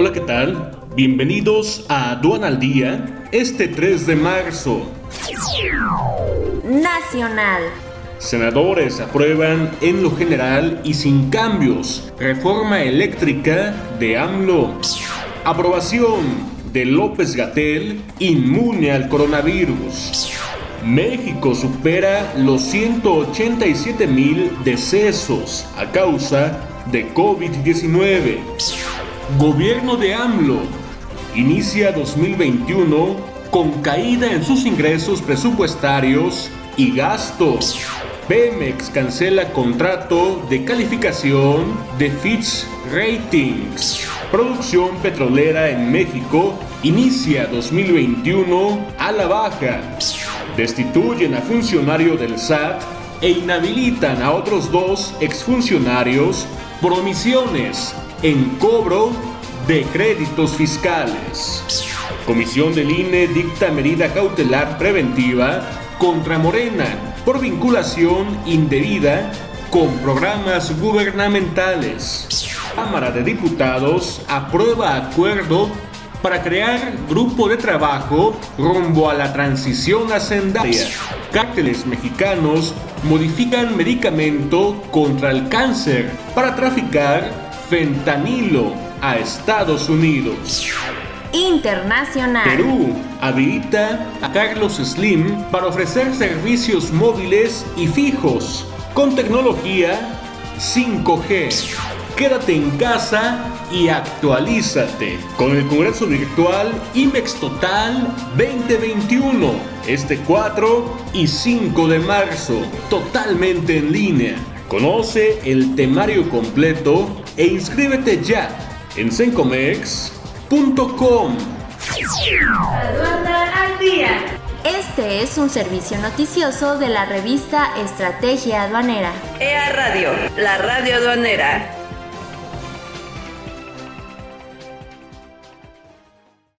Hola, ¿qué tal? Bienvenidos a Aduana al Día, este 3 de marzo. Nacional. Senadores aprueban en lo general y sin cambios reforma eléctrica de AMLO. Aprobación de López Gatel inmune al coronavirus. México supera los 187 mil decesos a causa de COVID-19. Gobierno de AMLO inicia 2021 con caída en sus ingresos presupuestarios y gastos. Pemex cancela contrato de calificación de Fitch Ratings. Producción petrolera en México inicia 2021 a la baja. Destituyen a funcionario del SAT e inhabilitan a otros dos exfuncionarios por omisiones en cobro de créditos fiscales. Comisión del INE dicta medida cautelar preventiva contra Morena por vinculación indebida con programas gubernamentales. Cámara de Diputados aprueba acuerdo para crear grupo de trabajo rumbo a la transición hacendaria. Cárteles mexicanos modifican medicamento contra el cáncer para traficar fentanilo a Estados Unidos. Internacional. Perú habilita a Carlos Slim para ofrecer servicios móviles y fijos con tecnología 5G. Quédate en casa y actualízate con el Congreso Virtual IMEX Total 2021, este 4 y 5 de marzo, totalmente en línea. Conoce el temario completo e inscríbete ya en sencomex.com. al día. Este es un servicio noticioso de la revista Estrategia Aduanera. EA Radio, la radio aduanera.